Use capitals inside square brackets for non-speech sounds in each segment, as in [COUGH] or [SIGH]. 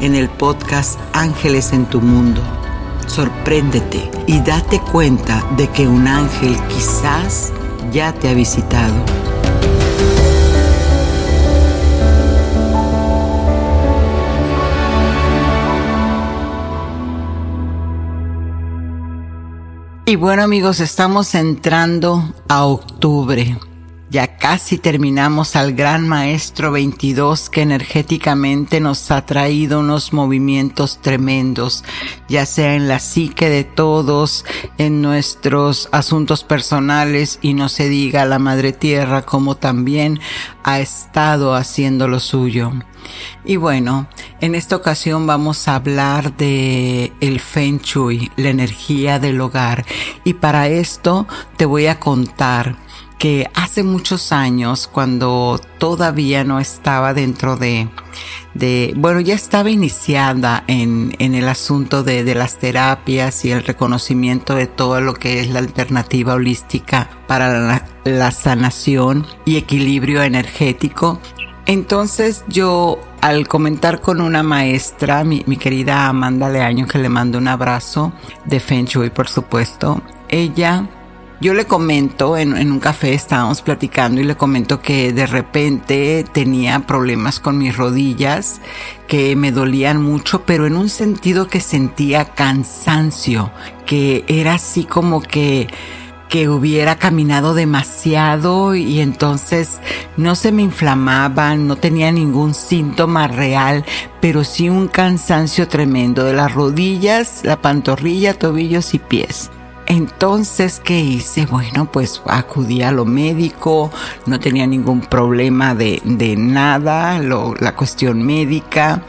en el podcast Ángeles en tu Mundo. Sorpréndete y date cuenta de que un ángel quizás ya te ha visitado. Y bueno amigos, estamos entrando a octubre. Ya casi terminamos al gran maestro 22 que energéticamente nos ha traído unos movimientos tremendos, ya sea en la psique de todos, en nuestros asuntos personales y no se diga la madre tierra como también ha estado haciendo lo suyo. Y bueno, en esta ocasión vamos a hablar de el Feng Shui, la energía del hogar. Y para esto te voy a contar que hace muchos años, cuando todavía no estaba dentro de, de bueno, ya estaba iniciada en, en el asunto de, de las terapias y el reconocimiento de todo lo que es la alternativa holística para la, sanación y equilibrio energético. Entonces yo al comentar con una maestra, mi, mi, querida Amanda Leaño, que le mando un abrazo de Feng Shui, por supuesto, ella yo le comento, en, un café estábamos platicando y le comento que de repente tenía problemas con mis rodillas, que me dolían mucho, pero en un sentido que sentía cansancio, que era así como que que hubiera caminado demasiado y entonces no se me inflamaban, no tenía ningún síntoma real, pero sí un cansancio tremendo de las rodillas, la pantorrilla, tobillos y pies. Entonces, ¿qué hice? Bueno, pues acudí a lo médico, no tenía ningún problema de, de nada, lo, la cuestión médica.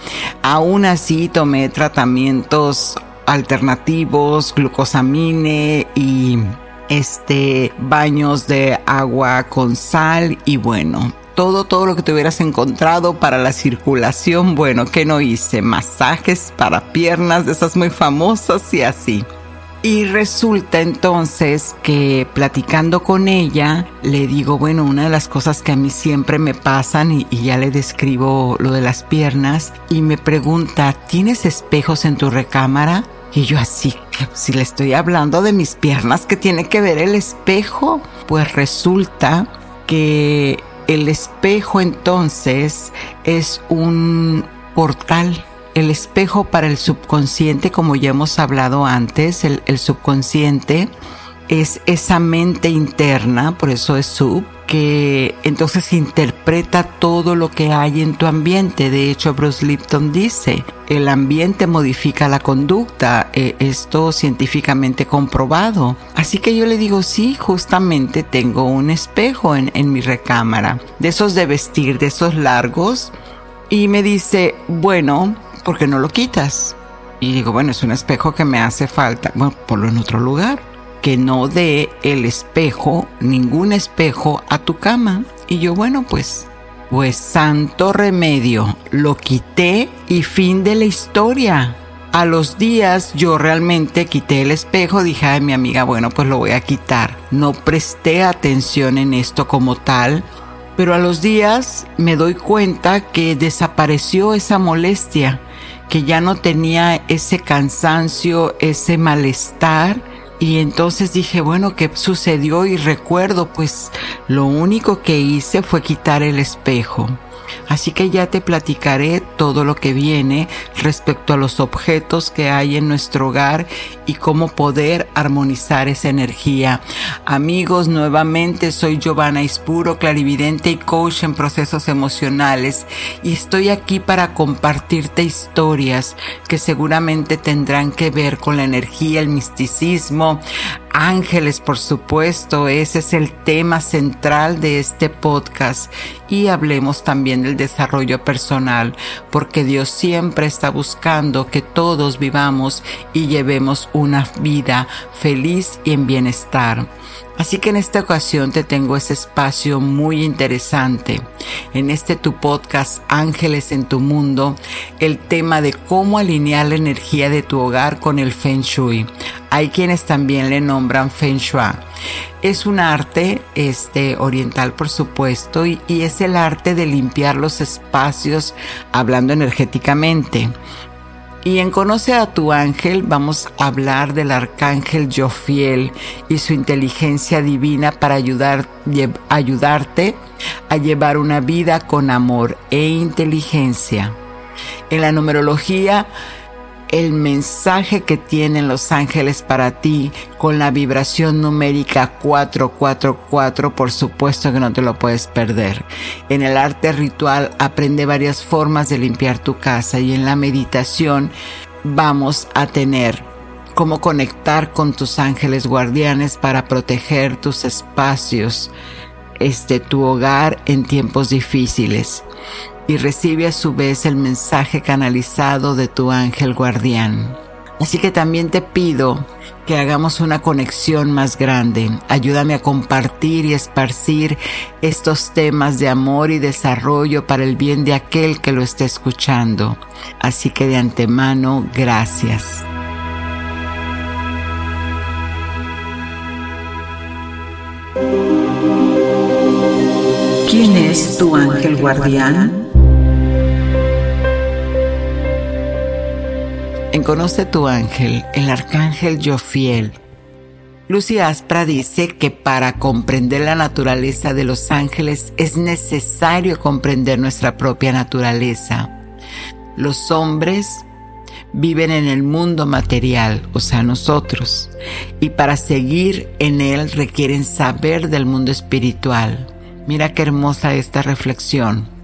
Aún así tomé tratamientos alternativos, glucosamine y este baños de agua con sal y bueno, todo, todo lo que te hubieras encontrado para la circulación, bueno, ¿qué no hice? Masajes para piernas, esas muy famosas y así. Y resulta entonces que platicando con ella, le digo, bueno, una de las cosas que a mí siempre me pasan y, ya le describo lo de las piernas y me pregunta, ¿tienes espejos en tu recámara? Y yo así, si le estoy hablando de mis piernas, ¿qué tiene que ver el espejo? Pues resulta que el espejo entonces es un portal el espejo para el subconsciente, como ya hemos hablado antes, el, subconsciente es esa mente interna, por eso es sub, que entonces interpreta todo lo que hay en tu ambiente. De hecho, Bruce Lipton dice, el ambiente modifica la conducta, esto científicamente comprobado. Así que yo le digo, sí, justamente tengo un espejo en, en mi recámara, de esos de vestir, de esos largos. Y me dice, bueno, ¿por qué no lo quitas? Y digo, bueno, es un espejo que me hace falta. Bueno, ponlo en otro lugar. Que no dé el espejo, ningún espejo, a tu cama. Y yo, bueno, pues, pues santo remedio. Lo quité y fin de la historia. a los días yo realmente quité el espejo, dije a mi amiga, bueno, pues lo voy a quitar. No presté atención en esto como tal, pero a los días me doy cuenta que desapareció esa molestia, que ya no tenía ese cansancio, ese malestar. Y entonces dije, bueno, ¿qué sucedió? Y recuerdo, pues lo único que hice fue quitar el espejo. Así que ya te platicaré todo lo que viene respecto a los objetos que hay en nuestro hogar y cómo poder armonizar esa energía. Amigos, nuevamente soy Giovanna Ispuro, clarividente y coach en procesos emocionales y estoy aquí para compartirte historias que seguramente tendrán que ver con la energía, el misticismo, ángeles, por supuesto, ese es el tema central de este podcast y hablemos también del desarrollo personal, porque Dios siempre está buscando que todos vivamos y llevemos una vida feliz y en bienestar. Así que en esta ocasión te tengo ese espacio muy interesante. En este tu podcast Ángeles en tu mundo, el tema de cómo alinear la energía de tu hogar con el Feng Shui. Hay quienes también le nombran Feng Shui. Es un arte este, oriental, por supuesto, y, y es el arte de limpiar los espacios hablando energéticamente. Y en Conoce a tu ángel vamos a hablar del arcángel Jofiel y su inteligencia divina para ayudar, ayudarte a llevar una vida con amor e inteligencia. En la numerología el mensaje que tienen los ángeles para ti con la vibración numérica 444, por supuesto que no te lo puedes perder. En el arte ritual aprende varias formas de limpiar tu casa y en la meditación vamos a tener cómo conectar con tus ángeles guardianes para proteger tus espacios, este tu hogar en tiempos difíciles y recibe a su vez el mensaje canalizado de tu ángel guardián. Así que también te pido que hagamos una conexión más grande. Ayúdame a compartir y esparcir estos temas de amor y desarrollo para el bien de aquel que lo esté escuchando. Así que de antemano, gracias. ¿Quién es tu ángel guardián? Conoce tu ángel, el arcángel Jofiel, Lucy Aspra dice que para comprender la naturaleza de los ángeles es necesario comprender nuestra propia naturaleza. Los hombres viven en el mundo material, o sea, nosotros, y para seguir en él requieren saber del mundo espiritual. Mira qué hermosa esta reflexión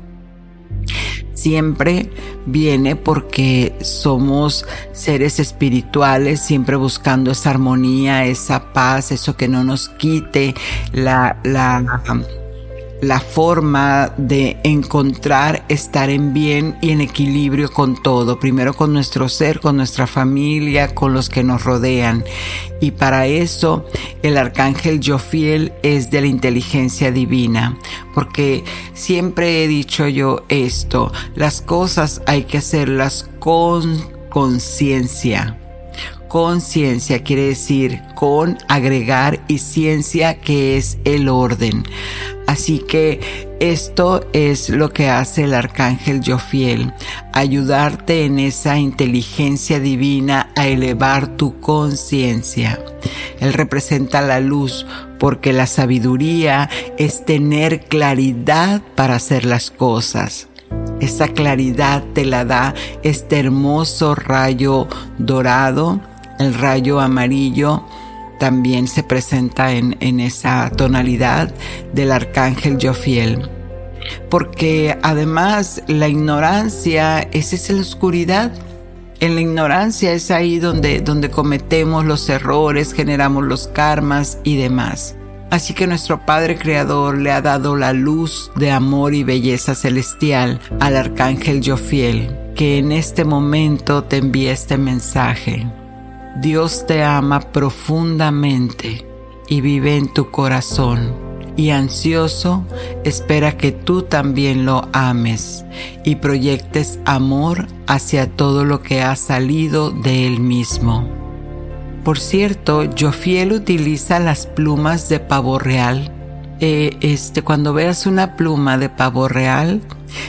siempre viene porque somos seres espirituales, siempre buscando esa armonía, esa paz, eso que no nos quite la, la, la forma de encontrar estar en bien y en equilibrio con todo, primero con nuestro ser, con nuestra familia, con los que nos rodean. Y para eso el arcángel Jofiel es de la inteligencia divina, porque siempre he dicho yo esto, las cosas hay que hacerlas con conciencia conciencia quiere decir con agregar y ciencia que es el orden. Así que esto es lo que hace el arcángel Jofiel, ayudarte en esa inteligencia divina a elevar tu conciencia. Él representa la luz porque la sabiduría es tener claridad para hacer las cosas. Esa claridad te la da este hermoso rayo dorado el rayo amarillo también se presenta en, esa tonalidad del arcángel Jofiel. Porque además la ignorancia, esa es la oscuridad. En la ignorancia es ahí donde, donde cometemos los errores, generamos los karmas y demás. Así que nuestro Padre Creador le ha dado la luz de amor y belleza celestial al Arcángel Jofiel, que en este momento te envía este mensaje. Dios te ama profundamente y vive en tu corazón. y ansioso espera que tú también lo ames y proyectes amor hacia todo lo que ha salido de él mismo. Por cierto, Jofiel utiliza las plumas de pavo real. Eh, este, cuando veas una pluma de pavo real,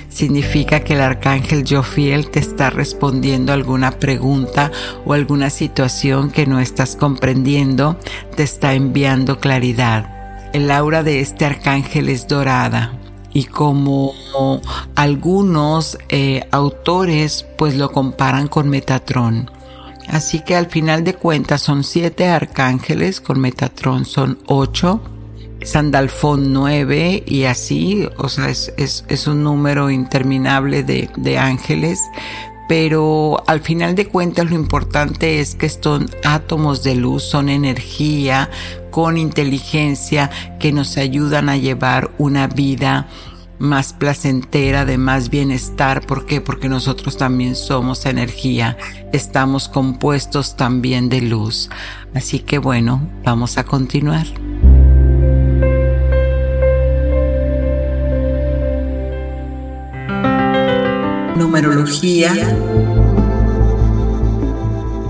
significa que el arcángel Jofiel te está respondiendo alguna pregunta o alguna situación que no estás comprendiendo, te está enviando claridad. El aura de este arcángel es dorada y como algunos eh, autores pues lo comparan con Metatrón. Así que al final de cuentas son siete arcángeles, con Metatrón son ocho Sandalfón 9 y así, o sea, es, es, es un número interminable de, de, ángeles, pero al final de cuentas lo importante es que son átomos de luz, son energía con inteligencia que nos ayudan a llevar una vida más placentera, de más bienestar. ¿Por qué? Porque nosotros también somos energía, estamos compuestos también de luz. Así que bueno, vamos a continuar. Numerología.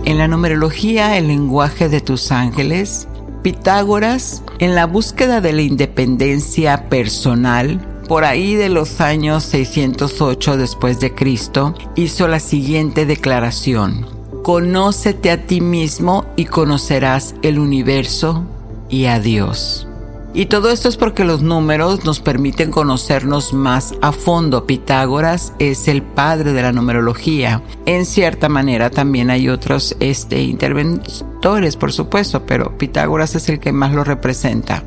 En la numerología, el lenguaje de tus ángeles, Pitágoras, en la búsqueda de la independencia personal, por ahí de los años 608 después de Cristo, hizo la siguiente declaración: Conócete a ti mismo y conocerás el universo y a Dios. Y todo esto es porque los números nos permiten conocernos más a fondo. Pitágoras es el padre de la numerología. En cierta manera también hay otros este, interventores, por supuesto, pero Pitágoras es el que más lo representa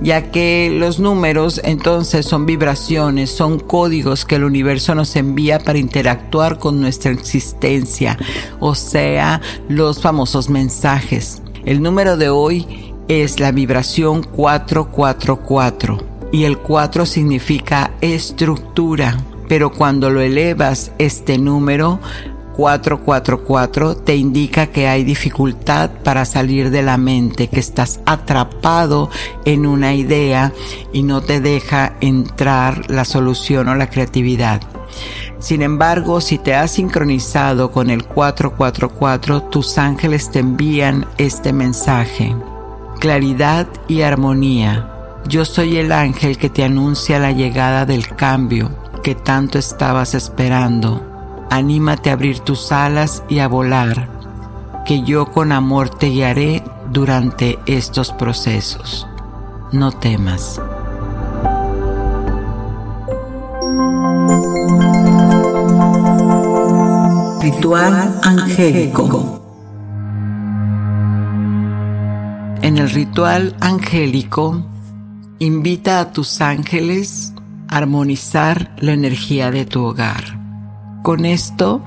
ya que los números entonces son vibraciones, son códigos que el universo nos envía para interactuar con nuestra existencia, o sea, los famosos mensajes. El número de hoy es la vibración 444 y el 4 significa estructura, pero cuando lo elevas este número 444 te indica que hay dificultad para salir de la mente, que estás atrapado en una idea y no te deja entrar la solución o la creatividad. Sin embargo, si te has sincronizado con el 444, tus ángeles te envían este mensaje claridad y armonía. Yo soy el ángel que te anuncia la llegada del cambio que tanto estabas esperando. Anímate a abrir tus alas y a volar, que yo con amor te guiaré durante estos procesos. No temas. Ritual angélico. En el ritual angélico, invita a tus ángeles a armonizar la energía de tu hogar. Con esto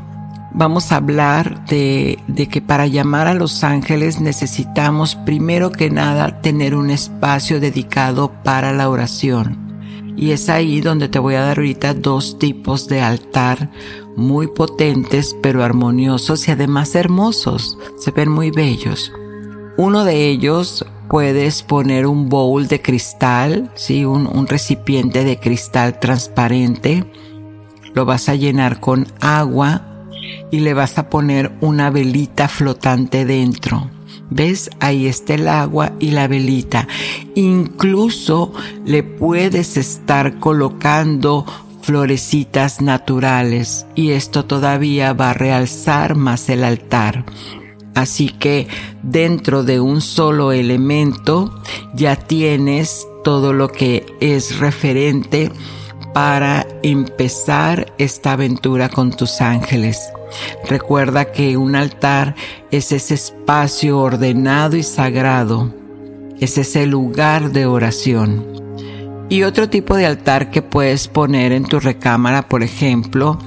vamos a hablar de, de, que para llamar a los ángeles necesitamos primero que nada tener un espacio dedicado para la oración. Y es ahí donde te voy a dar ahorita dos tipos de altar muy potentes pero armoniosos y además hermosos. Se ven muy bellos. Uno de ellos puedes poner un bowl de cristal, ¿sí? un, un recipiente de cristal transparente. Lo vas a llenar con agua y le vas a poner una velita flotante dentro. ¿Ves? Ahí está el agua y la velita. Incluso le puedes estar colocando florecitas naturales y esto todavía va a realzar más el altar. Así que dentro de un solo elemento ya tienes todo lo que es referente para empezar esta aventura con tus ángeles. Recuerda que un altar es ese espacio ordenado y sagrado, es ese lugar de oración. Y otro tipo de altar que puedes poner en tu recámara, por ejemplo,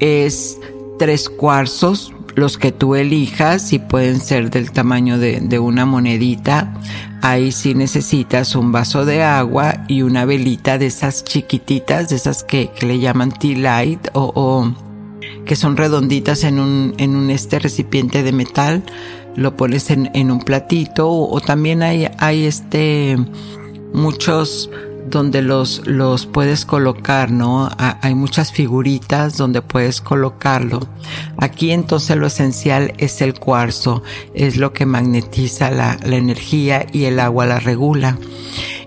es tres cuarzos los que tú elijas y pueden ser del tamaño de, una monedita. Ahí sí necesitas un vaso de agua y una velita de esas chiquititas, de esas que, le llaman tea light o, que son redonditas en un, en un este recipiente de metal. Lo pones en, un platito o, también hay, hay este muchos donde los, los puedes colocar, ¿no? hay muchas figuritas donde puedes colocarlo. Aquí entonces lo esencial es el cuarzo, es lo que magnetiza la, la energía y el agua la regula.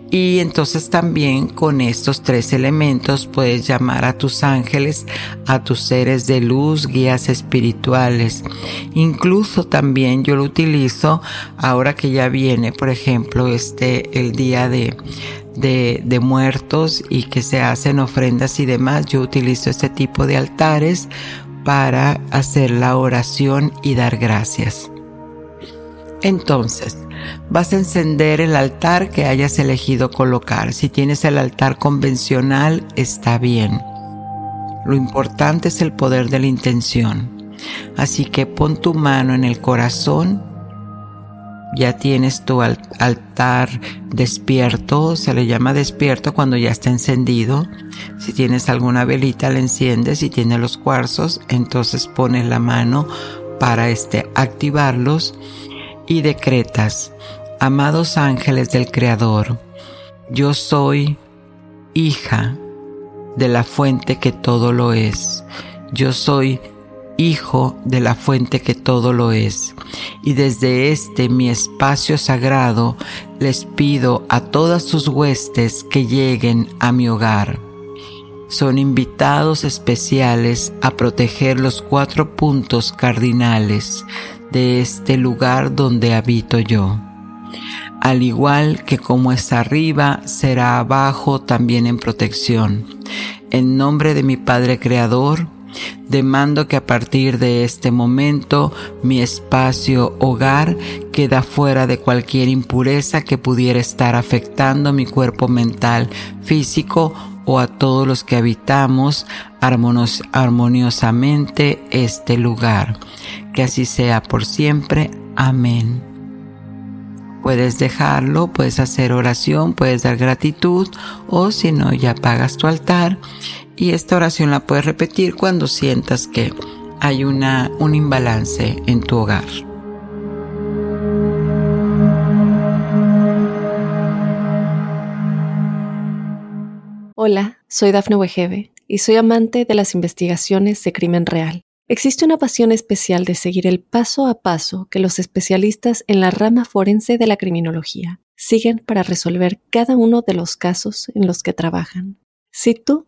Y entonces también con estos tres elementos puedes llamar a tus ángeles, a tus seres de luz, guías espirituales. Incluso también yo lo utilizo ahora que ya viene, por ejemplo, este, el día de, de, muertos y que se hacen ofrendas y demás. Yo utilizo este tipo de altares para hacer la oración y dar gracias. Entonces, vas a encender el altar que hayas elegido colocar. Si tienes el altar convencional, está bien. Lo importante es el poder de la intención. Así que pon tu mano en el corazón. Ya tienes tu altar despierto, se le llama despierto cuando ya está encendido. Si tienes alguna velita, la enciendes. Si tienes los cuarzos, entonces pones la mano para este, activarlos y decretas, amados ángeles del Creador, yo soy hija de la fuente que todo lo es. Yo soy hijo de la fuente que todo lo es. Y desde este mi espacio sagrado les pido a todas sus huestes que lleguen a mi hogar. Son invitados especiales a proteger los cuatro puntos cardinales de este lugar donde habito yo. Al igual que como es arriba, será abajo también en protección. En nombre de mi Padre Creador, demando que a partir de este momento mi espacio hogar queda fuera de cualquier impureza que pudiera estar afectando mi cuerpo mental, físico o a todos los que habitamos armoniosamente este lugar. Que así sea por siempre. Amén. Puedes dejarlo, puedes hacer oración, puedes dar gratitud o si no ya pagas tu altar y esta oración la puedes repetir cuando sientas que hay una, un imbalance en tu hogar. Hola, soy Dafne Wegebe y soy amante de las investigaciones de crimen real. Existe una pasión especial de seguir el paso a paso que los especialistas en la rama forense de la criminología siguen para resolver cada uno de los casos en los que trabajan. Si tú,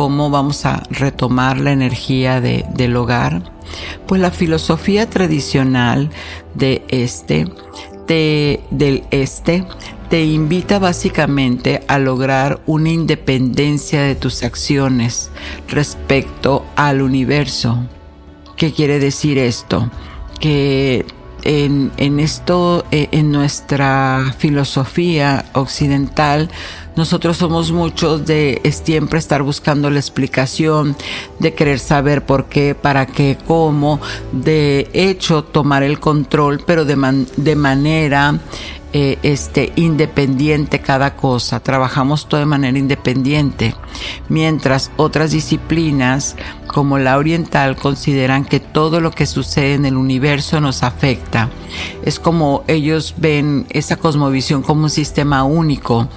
cómo vamos a retomar la energía del hogar, pues la filosofía tradicional de este, del este, te invita básicamente a lograr una independencia de tus acciones respecto al universo. ¿Qué quiere decir esto? Que en, esto, eh, en nuestra filosofía occidental, nosotros somos muchos de siempre estar buscando la explicación, de querer saber por qué, para qué, cómo, de hecho tomar el control, pero de, de manera eh, este, independiente cada cosa, trabajamos todo de manera independiente, mientras otras disciplinas como la oriental consideran que todo lo que sucede en el universo nos afecta. Es como ellos ven esa cosmovisión como un sistema único.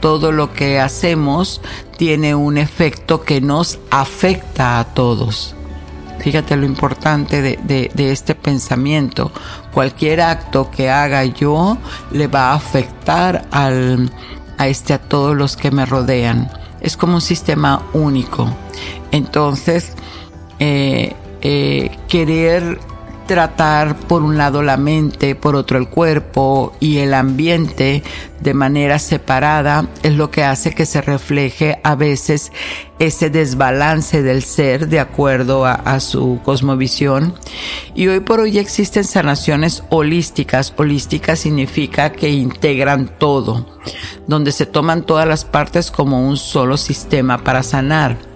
Todo lo que hacemos tiene un efecto que nos afecta a todos. Fíjate lo importante de, este pensamiento. Cualquier acto que haga yo le va a afectar a, este, a todos los que me rodean. Es como un sistema único. Entonces, eh, eh, querer tratar por un lado la mente, por otro el cuerpo y el ambiente de manera separada es lo que hace que se refleje a veces ese desbalance del ser de acuerdo a, su cosmovisión. Y hoy por hoy existen sanaciones holísticas. Holística significa que integran todo, donde se toman todas las partes como un solo sistema para sanar.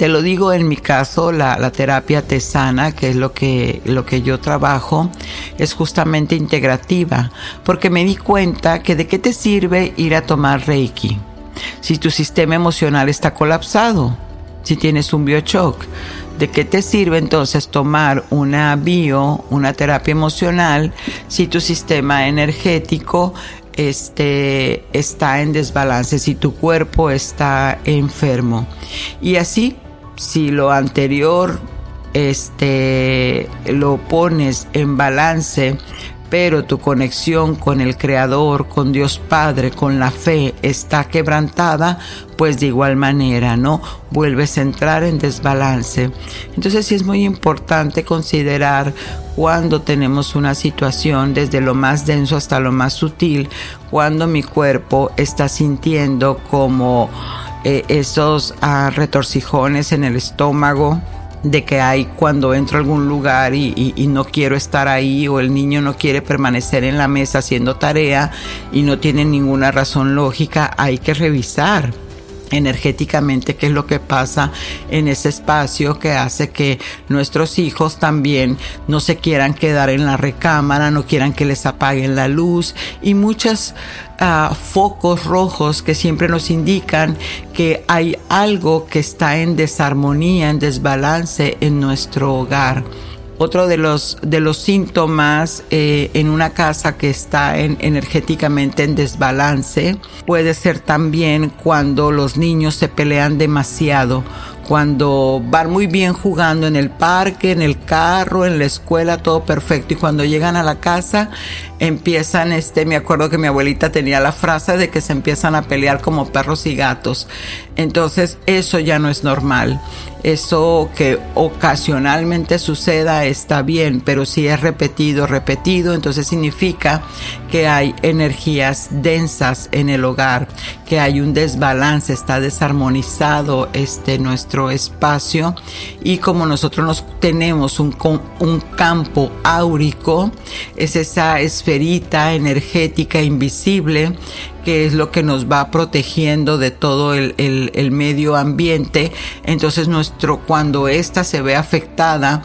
Te lo digo en mi caso, la, la, terapia tesana, que es lo que, lo que yo trabajo, es justamente integrativa, porque me di cuenta que de qué te sirve ir a tomar Reiki si tu sistema emocional está colapsado, si tienes un biochoc. ¿De qué te sirve entonces tomar una bio, una terapia emocional, si tu sistema energético este, está en desbalance, si tu cuerpo está enfermo? Y así si lo anterior este, lo pones en balance, pero tu conexión con el Creador, con Dios Padre, con la fe está quebrantada, pues de igual manera, ¿no? Vuelves a entrar en desbalance. Entonces sí es muy importante considerar cuando tenemos una situación desde lo más denso hasta lo más sutil, cuando mi cuerpo está sintiendo como eh, esos ah, retorcijones en el estómago, de que hay cuando entro a algún lugar y, y, no quiero estar ahí o el niño no quiere permanecer en la mesa haciendo tarea y no tiene ninguna razón lógica, hay que revisar energéticamente qué es lo que pasa en ese espacio que hace que nuestros hijos también no se quieran quedar en la recámara, no quieran que les apaguen la luz y muchos uh, focos rojos que siempre nos indican que hay algo que está en desarmonía, en desbalance en nuestro hogar. Otro de los, de los síntomas eh, en una casa que está en, energéticamente en desbalance puede ser también cuando los niños se pelean demasiado, cuando van muy bien jugando en el parque, en el carro, en la escuela, todo perfecto. Y cuando llegan a la casa, empiezan, este, me acuerdo que mi abuelita tenía la frase de que se empiezan a pelear como perros y gatos. Entonces, eso ya no es normal. Eso que ocasionalmente suceda está bien, pero si es repetido, repetido, entonces significa que hay energías densas en el hogar, que hay un desbalance, está desarmonizado este nuestro espacio y como nosotros nos tenemos un, un campo áurico, es esa esferita energética invisible que es lo que nos va protegiendo de todo el, el, medio ambiente. Entonces nuestro, cuando esta se ve afectada,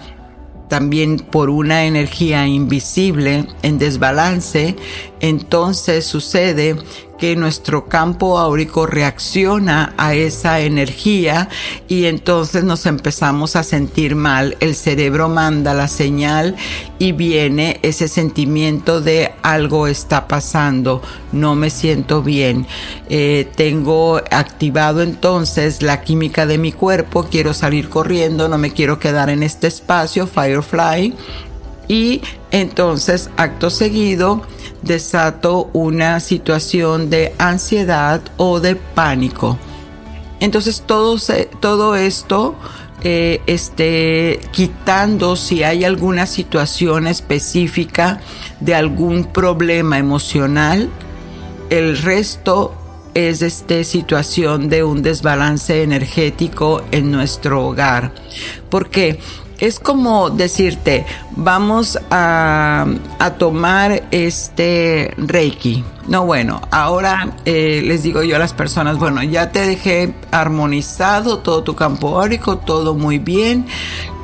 también por una energía invisible en desbalance, entonces sucede que nuestro campo áurico reacciona a esa energía y entonces nos empezamos a sentir mal. El cerebro manda la señal y viene ese sentimiento de algo está pasando, no me siento bien. Eh, tengo activado entonces la química de mi cuerpo, quiero salir corriendo, no me quiero quedar en este espacio, Firefly. Y entonces, acto seguido, desato una situación de ansiedad o de pánico. Entonces todo, todo esto eh, esté quitando si hay alguna situación específica de algún problema emocional, el resto es esta situación de un desbalance energético en nuestro hogar. Porque es como decirte, vamos a, tomar este Reiki. No, bueno, ahora eh, les digo yo a las personas, bueno, ya te dejé armonizado todo tu campo áurico, todo muy bien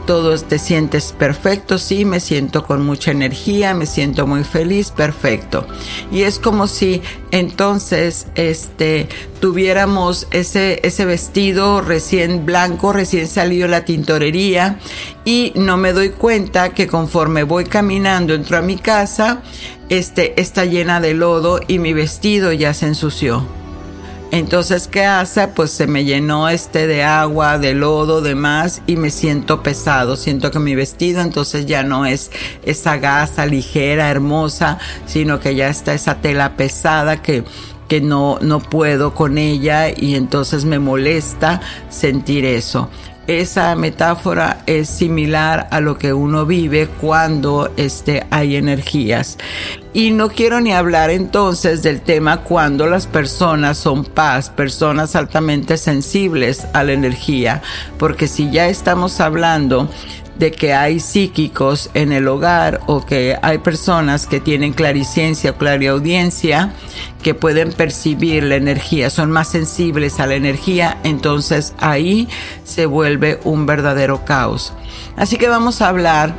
todo te sientes perfecto, sí, me siento con mucha energía, me siento muy feliz, perfecto. Y es como si entonces este tuviéramos ese ese vestido recién blanco, recién salido la tintorería y no me doy cuenta que conforme voy caminando entro a mi casa, este está llena de lodo y mi vestido ya se ensució. Entonces, ¿qué hace? Pues se me llenó este de agua, de lodo, demás, y me siento pesado. Siento que mi vestido entonces ya no es esa gasa ligera, hermosa, sino que ya está esa tela pesada que que no, no puedo con ella y entonces me molesta sentir eso esa metáfora es similar a lo que uno vive cuando este, hay energías. Y no quiero ni hablar entonces del tema cuando las personas son paz, personas altamente sensibles a la energía, porque si ya estamos hablando de que hay psíquicos en el hogar o que hay personas que tienen clariciencia o clariaudiencia que pueden percibir la energía, son más sensibles a la energía, entonces ahí se vuelve un verdadero caos. Así que vamos a hablar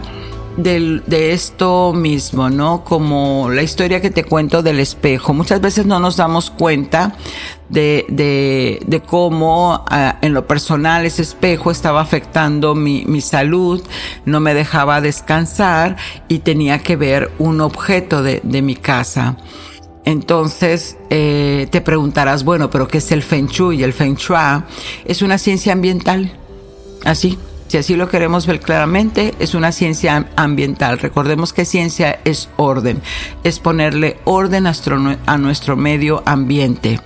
de esto mismo, ¿no? Como la historia que te cuento del espejo. Muchas veces no nos damos cuenta de, de, de cómo ah, en lo personal ese espejo estaba afectando mi, mi salud, no me dejaba descansar y tenía que ver un objeto de, de mi casa. Entonces eh, te preguntarás, bueno, pero ¿qué es el Feng Shui? El Feng Shui es una ciencia ambiental, así, si así lo queremos ver claramente, es una ciencia ambiental. Recordemos que ciencia es orden, es ponerle orden a nuestro medio ambiente.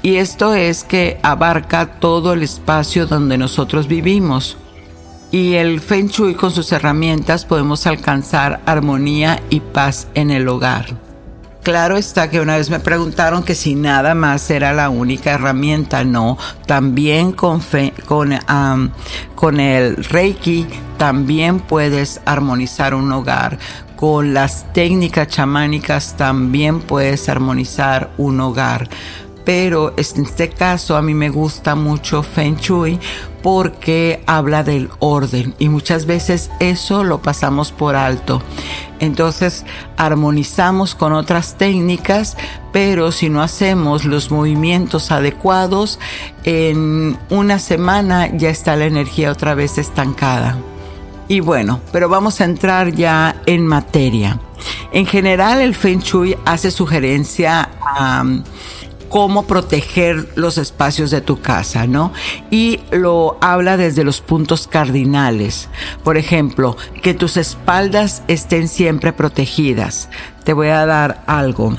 Y esto es que abarca todo el espacio donde nosotros vivimos. Y el Feng Shui con sus herramientas podemos alcanzar armonía y paz en el hogar. Claro está que una vez me preguntaron que si nada más era la única herramienta, no, también con, con, con el Reiki también puedes armonizar un hogar. Con las técnicas chamánicas también puedes armonizar un hogar pero en este caso a mí me gusta mucho Feng Shui porque habla del orden y muchas veces eso lo pasamos por alto. Entonces armonizamos con otras técnicas, pero si no hacemos los movimientos adecuados, en una semana ya está la energía otra vez estancada. Y bueno, pero vamos a entrar ya en materia. En general el Feng Shui hace sugerencia a cómo proteger los espacios de tu casa, ¿no? Y lo habla desde los puntos cardinales. Por ejemplo, que tus espaldas estén siempre protegidas. Te voy a dar algo.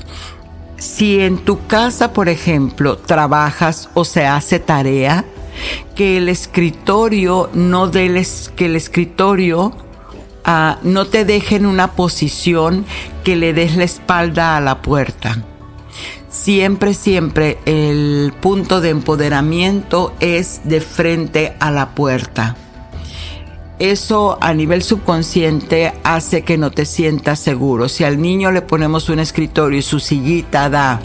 Si en tu casa, por ejemplo, trabajas o se hace tarea, que el escritorio no des, que el escritorio ah, no te deje en una posición que le des la espalda a la puerta siempre, siempre el punto de empoderamiento es de frente a la puerta eso a nivel subconsciente hace que no te sientas seguro. Si al niño le ponemos un escritorio y su sillita da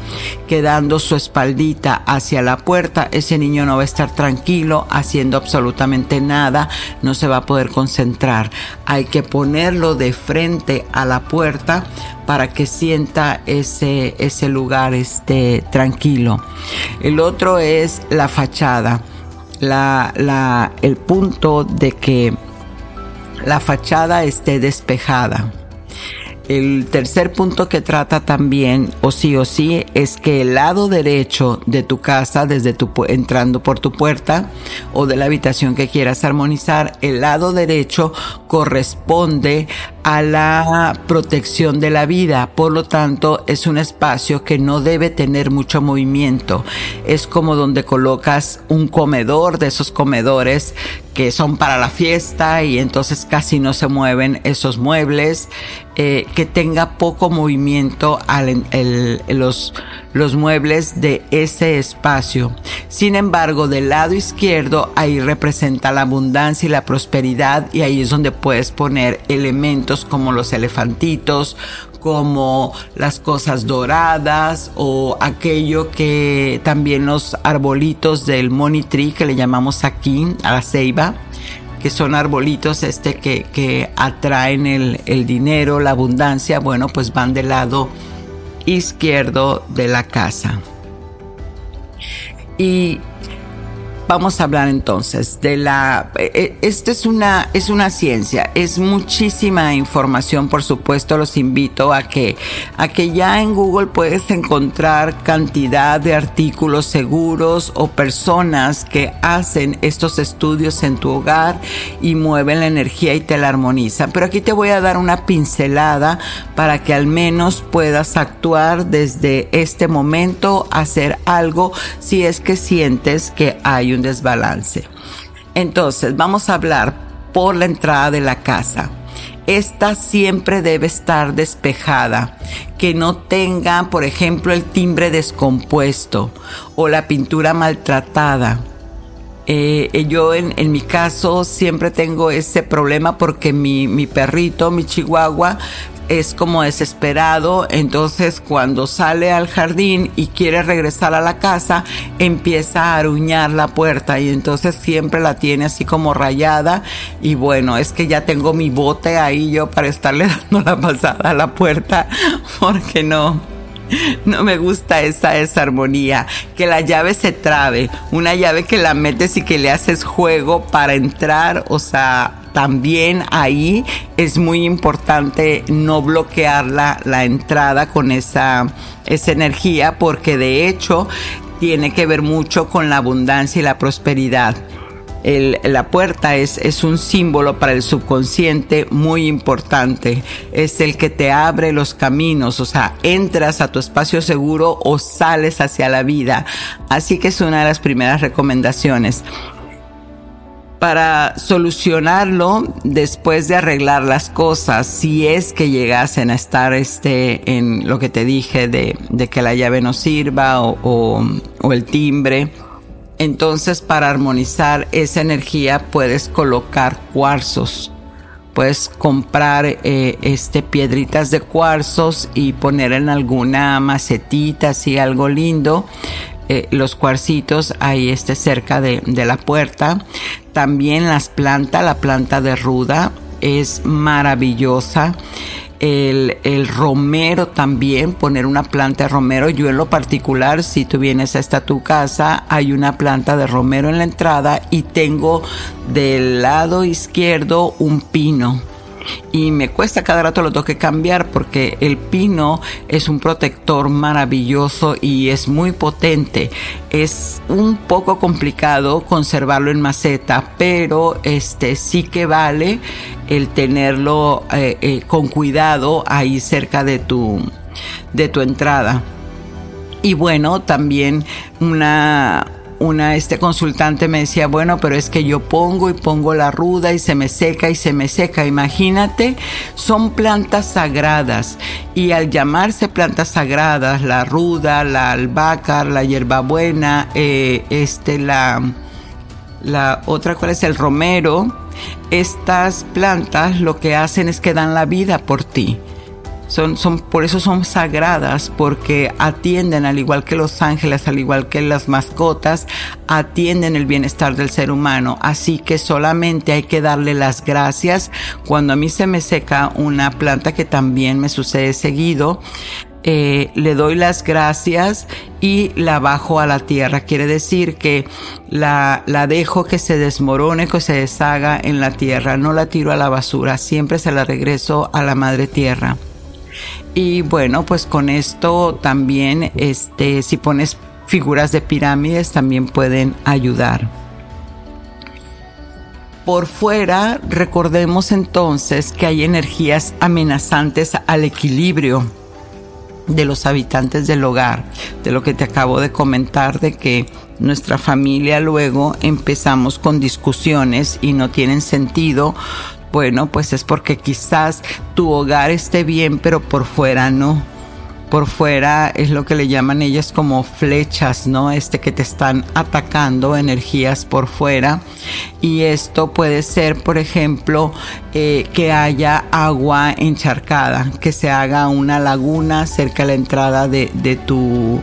quedando su espaldita hacia la puerta, ese niño no va a estar tranquilo haciendo absolutamente nada, no se va a poder concentrar. Hay que ponerlo de frente a la puerta para que sienta ese, ese lugar este, tranquilo. El otro es la fachada. La, el punto de que la fachada esté despejada. El tercer punto que trata también, o sí o sí, es que el lado derecho de tu casa, desde tu entrando por tu puerta o de la habitación que quieras armonizar, el lado derecho corresponde a la protección de la vida. Por lo tanto, es un espacio que no debe tener mucho movimiento. Es como donde colocas un comedor de esos comedores que son para la fiesta y entonces casi no se mueven esos muebles, eh, que tenga poco movimiento al, los, los muebles de ese espacio. Sin embargo, del lado izquierdo ahí representa la abundancia y la prosperidad y ahí es donde puedes poner elementos como los elefantitos, como las cosas doradas o aquello que también los arbolitos del money tree que le llamamos aquí a la ceiba que son arbolitos este que, que atraen el, el dinero, la abundancia, bueno, pues van del lado izquierdo de la casa. Y Vamos a hablar entonces de la. Eh, esta es una es una ciencia, es muchísima información, por supuesto. Los invito a que a que ya en Google puedes encontrar cantidad de artículos seguros o personas que hacen estos estudios en tu hogar y mueven la energía y te la armonizan. Pero aquí te voy a dar una pincelada para que al menos puedas actuar desde este momento, hacer algo si es que sientes que hay un desbalance. Entonces, vamos a hablar por la entrada de la casa. Esta siempre debe estar despejada, que no tenga, por ejemplo, el timbre descompuesto o la pintura maltratada. Eh, yo en, en, mi caso siempre tengo ese problema porque mi, mi perrito, mi chihuahua, es como desesperado, entonces cuando sale al jardín y quiere regresar a la casa, empieza a aruñar la puerta. Y entonces siempre la tiene así como rayada. Y bueno, es que ya tengo mi bote ahí yo para estarle [LAUGHS] dando la pasada a la puerta porque no, [LAUGHS] no me gusta esa desarmonía. Que la llave se trabe. Una llave que la metes y que le haces juego para entrar. O sea, también ahí es muy importante no bloquear la, la entrada con esa, esa energía porque de hecho tiene que ver mucho con la abundancia y la prosperidad la puerta es, es un símbolo para el subconsciente muy importante. Es el que te abre los caminos, o sea, entras a tu espacio seguro o sales hacia la vida. Así que es una de las primeras recomendaciones para solucionarlo después de arreglar las cosas, si es que llegasen a estar este, en lo que te dije de, de que la llave no sirva o, o el timbre, entonces para armonizar esa energía puedes colocar cuarzos. Puedes comprar eh, este piedritas de cuarzos y poner en alguna macetita así algo lindo. Eh, los cuarcitos ahí este cerca de, de la puerta. También las plantas, la planta de ruda es maravillosa el, el, romero también, poner una planta de romero. Yo en lo particular, si tú vienes a esta tu casa, hay una planta de romero en la entrada y tengo del lado izquierdo un pino y me cuesta cada rato lo tengo que cambiar porque el pino es un protector maravilloso y es muy potente. Es un poco complicado conservarlo en maceta, pero este sí que vale el tenerlo eh, eh, con cuidado ahí cerca de tu de tu entrada. Y bueno, también una, una este consultante me decía, bueno, pero es que yo pongo y pongo la ruda y se me seca y se me seca. Imagínate, son plantas sagradas y al llamarse plantas sagradas, la ruda, la albahaca, la hierbabuena, eh, este, la, la otra cuál es el romero, estas plantas lo que hacen es que dan la vida por ti. Son, son, por eso son sagradas, porque atienden, al igual que los ángeles, al igual que las mascotas, atienden el bienestar del ser humano. Así que solamente hay que darle las gracias. Cuando a mí se me seca una planta, que también me sucede seguido, eh, le doy las gracias y la bajo a la tierra. Quiere decir que la, la dejo que se desmorone, que se deshaga en la tierra. No la tiro a la basura, siempre se la regreso a la madre tierra. Y bueno, pues con esto también, este, si pones figuras de pirámides, también pueden ayudar. Por fuera, recordemos entonces que hay energías amenazantes al equilibrio de los habitantes del hogar, de lo que te acabo de comentar, de que nuestra familia luego empezamos con discusiones y no tienen sentido, bueno, pues es porque quizás tu hogar esté bien, pero por fuera no. Por fuera es lo que le llaman ellas como flechas, ¿no? Este que te están atacando energías por fuera. Y esto puede ser, por ejemplo, eh, que haya agua encharcada, que se haga una laguna cerca de la entrada de, de, tu,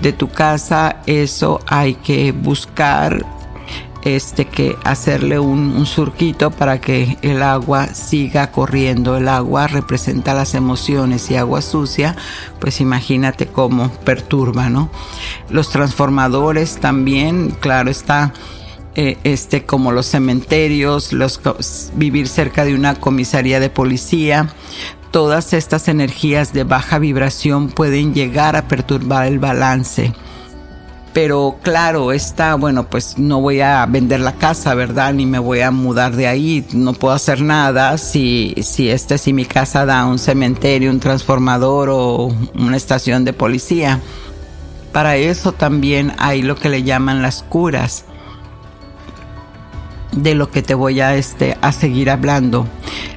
de tu casa. Eso hay que buscar este que hacerle un, surquito para que el agua siga corriendo. El agua representa las emociones y agua sucia, pues imagínate cómo perturba, ¿no? Los transformadores también, claro está. Eh, este como los cementerios, los vivir cerca de una comisaría de policía, todas estas energías de baja vibración pueden llegar a perturbar el balance pero claro, está, bueno, pues no voy a vender la casa, ¿verdad? Ni me voy a mudar de ahí, no puedo hacer nada si, si este, si mi casa da un cementerio, un transformador o una estación de policía. Para eso también hay lo que le llaman las curas de lo que te voy a, este, a seguir hablando.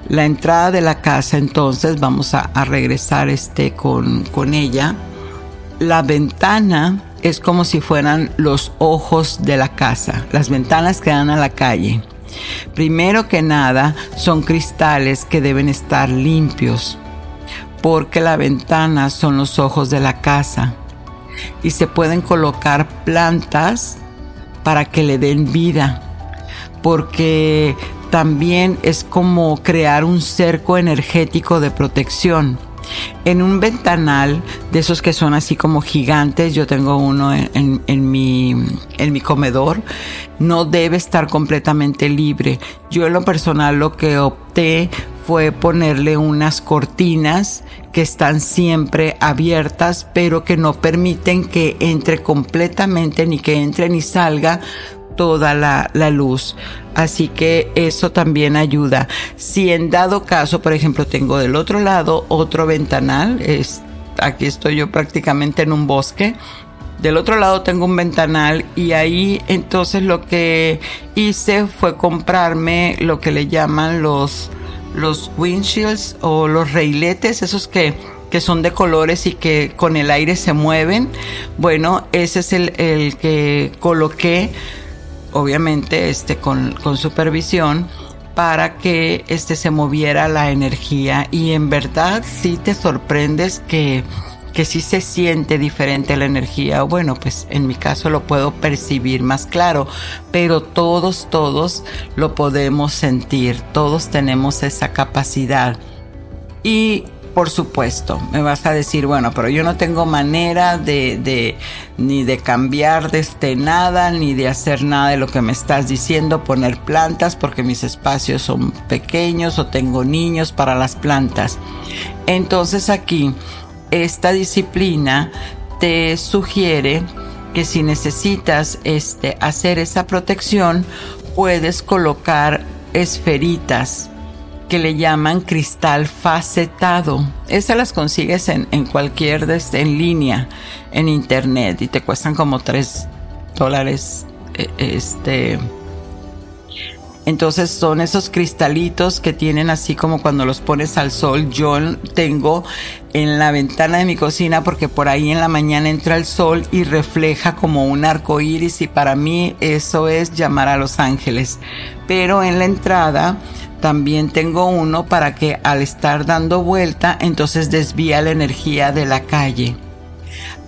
La entrada de la casa, entonces vamos a, a regresar este, con, con ella. La ventana es como si fueran los ojos de la casa, las ventanas que dan a la calle. Primero que nada, son cristales que deben estar limpios, porque la ventana son los ojos de la casa y se pueden colocar plantas para que le den vida, porque también es como crear un cerco energético de protección. En un ventanal de esos que son así como gigantes, yo tengo uno en, mi, comedor, no debe estar completamente libre. Yo en lo personal lo que opté fue ponerle unas cortinas que están siempre abiertas, pero que no permiten que entre completamente, ni que entre ni salga toda la, la, luz. Así que eso también ayuda. Si en dado caso, por ejemplo, tengo del otro lado otro ventanal, es, aquí estoy yo prácticamente en un bosque. Del otro lado tengo un ventanal y ahí entonces lo que hice fue comprarme lo que le llaman los, los windshields o los reiletes, esos que, que son de colores y que con el aire se mueven. Bueno, ese es el, el que coloqué obviamente este, con, con supervisión para que este, se moviera la energía y en verdad sí te sorprendes que, que sí se siente diferente la energía. Bueno, pues en mi caso lo puedo percibir más claro, pero todos, todos lo podemos sentir, todos tenemos esa capacidad. Y por supuesto, me vas a decir, bueno, pero yo no tengo manera de, de, ni de cambiar de este nada, ni de hacer nada de lo que me estás diciendo, poner plantas, porque mis espacios son pequeños o tengo niños para las plantas. Entonces aquí, esta disciplina te sugiere que si necesitas este, hacer esa protección, puedes colocar esferitas que le llaman cristal facetado. Esas las consigues en, en cualquier desde en línea en internet y te cuestan como 3 dólares e, este entonces son esos cristalitos que tienen así como cuando los pones al sol. Yo tengo en la ventana de mi cocina porque por ahí en la mañana entra el sol y refleja como un arco iris y para mí eso es llamar a los ángeles. Pero en la entrada también tengo uno para que al estar dando vuelta entonces desvía la energía de la calle.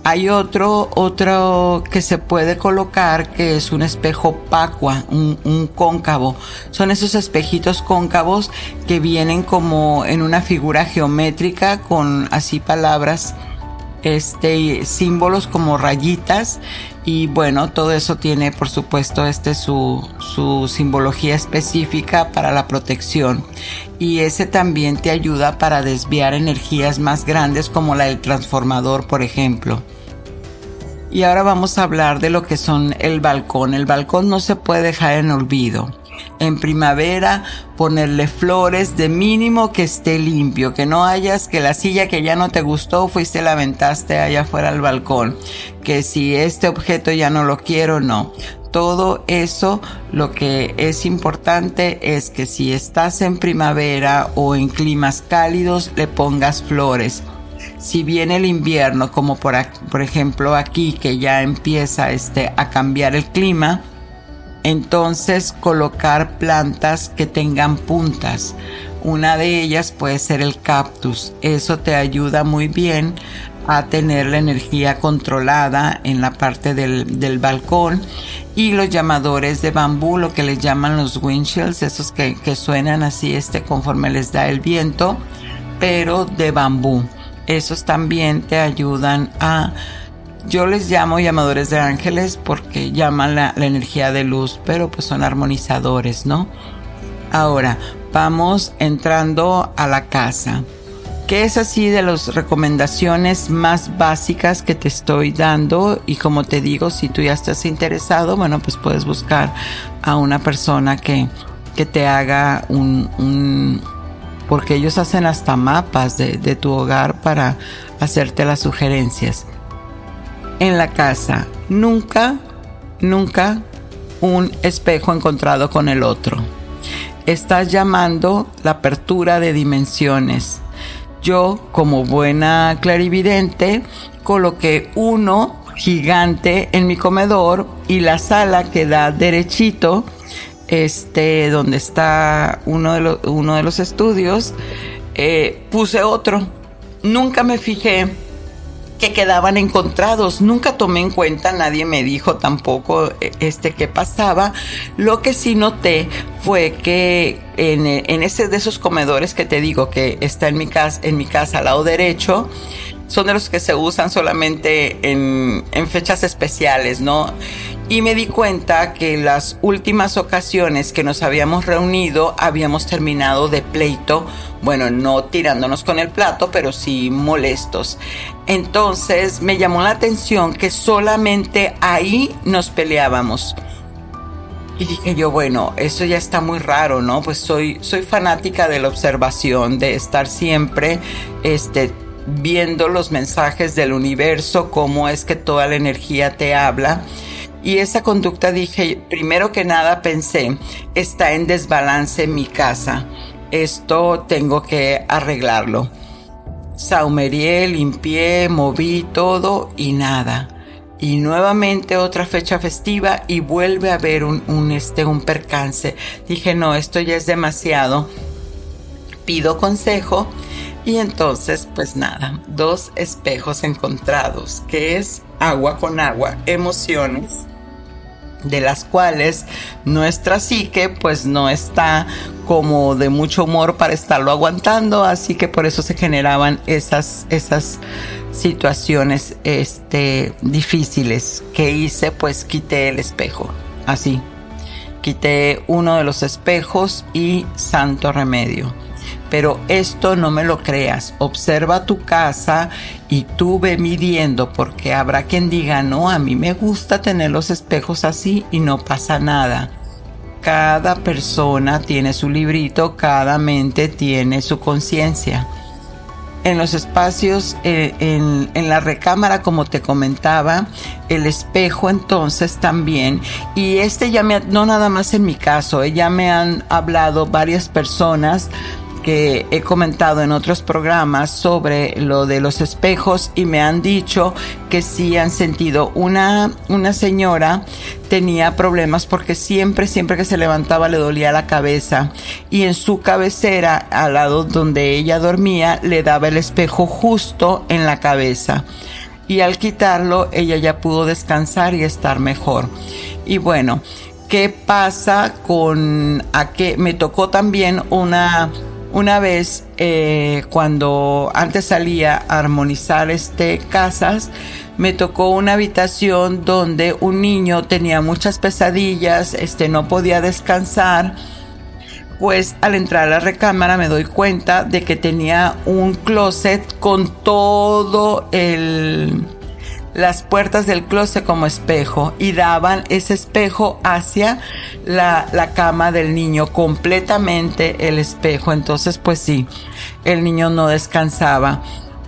Hay otro, otro que se puede colocar que es un espejo pacua, un, un, cóncavo. Son esos espejitos cóncavos que vienen como en una figura geométrica con así palabras este símbolos como rayitas y bueno todo eso tiene por supuesto este su, su simbología específica para la protección. Y ese también te ayuda para desviar energías más grandes como la del transformador por ejemplo. Y ahora vamos a hablar de lo que son el balcón. El balcón no se puede dejar en olvido en primavera ponerle flores de mínimo que esté limpio, que no hayas que la silla que ya no te gustó fuiste la aventaste allá afuera al balcón, que si este objeto ya no lo quiero, no. Todo eso lo que es importante es que si estás en primavera o en climas cálidos le pongas flores si viene el invierno, como por, por, ejemplo aquí que ya empieza este, a cambiar el clima, entonces colocar plantas que tengan puntas. Una de ellas puede ser el cactus. Eso te ayuda muy bien a tener la energía controlada en la parte del, del, balcón y los llamadores de bambú, lo que les llaman los windshields, esos que, que suenan así este conforme les da el viento, pero de bambú. Esos también te ayudan a yo les llamo llamadores de ángeles porque llaman la, energía de luz, pero pues son armonizadores, ¿no? Ahora, vamos entrando a la casa. ¿Qué es así de las recomendaciones más básicas que te estoy dando? Y como te digo, si tú ya estás interesado, bueno, pues puedes buscar a una persona que, que te haga un, porque ellos hacen hasta mapas de tu hogar para hacerte las sugerencias en la casa. Nunca, nunca un espejo encontrado con el otro. Estás llamando la apertura de dimensiones. Yo, como buena clarividente, coloqué uno gigante en mi comedor y la sala que da derechito, este, donde está uno de, los, uno de los estudios, eh, puse otro. Nunca me fijé que quedaban encontrados. Nunca tomé en cuenta, nadie me dijo tampoco eh, este qué pasaba. Lo que sí noté fue que en, en, ese de esos comedores que te digo que está en mi casa, en mi casa al lado derecho, son de los que se usan solamente en, en fechas especiales, ¿no? Y me di cuenta que las últimas ocasiones que nos habíamos reunido habíamos terminado de pleito, bueno, no tirándonos con el plato, pero sí molestos. Entonces me llamó la atención que solamente ahí nos peleábamos. Y dije yo, bueno, eso ya está muy raro, ¿no? Pues soy, soy fanática de la observación, de estar siempre, este, viendo los mensajes del universo, cómo es que toda la energía te habla. Y esa conducta dije, primero que nada pensé, está en desbalance mi casa. Esto tengo que arreglarlo. Saumerié, limpié, moví todo y nada. Y nuevamente otra fecha festiva y vuelve a haber un, un, este, un percance. Dije, no, esto ya es demasiado. Pido consejo y entonces, pues nada, dos espejos encontrados, que es agua con agua, emociones, de las cuales nuestra psique pues no está como de mucho humor para estarlo aguantando, así que por eso se generaban esas, esas situaciones este, difíciles que hice, pues quité el espejo, así. Quité uno de los espejos y santo remedio pero esto no me lo creas. Observa tu casa y tú ve midiendo porque habrá quien diga, no, a mí me gusta tener los espejos así y no pasa nada. Cada persona tiene su librito, cada mente tiene su conciencia. En los espacios, eh, en, en la recámara, como te comentaba, el espejo entonces también, y este ya me, no nada más en mi caso, eh, ya me han hablado varias personas que he comentado en otros programas sobre lo de los espejos y me han dicho que sí han sentido una, una señora tenía problemas porque siempre, siempre que se levantaba le dolía la cabeza y en su cabecera, al lado donde ella dormía, le daba el espejo justo en la cabeza. Y al quitarlo, ella ya pudo descansar y estar mejor. Y bueno, ¿qué pasa con a que me tocó también una una vez, eh, cuando antes salía a armonizar este casas, me tocó una habitación donde un niño tenía muchas pesadillas, este no podía descansar. Pues al entrar a la recámara me doy cuenta de que tenía un closet con todo el las puertas del closet como espejo y daban ese espejo hacia la, la, cama del niño, completamente el espejo. Entonces, pues sí, el niño no descansaba.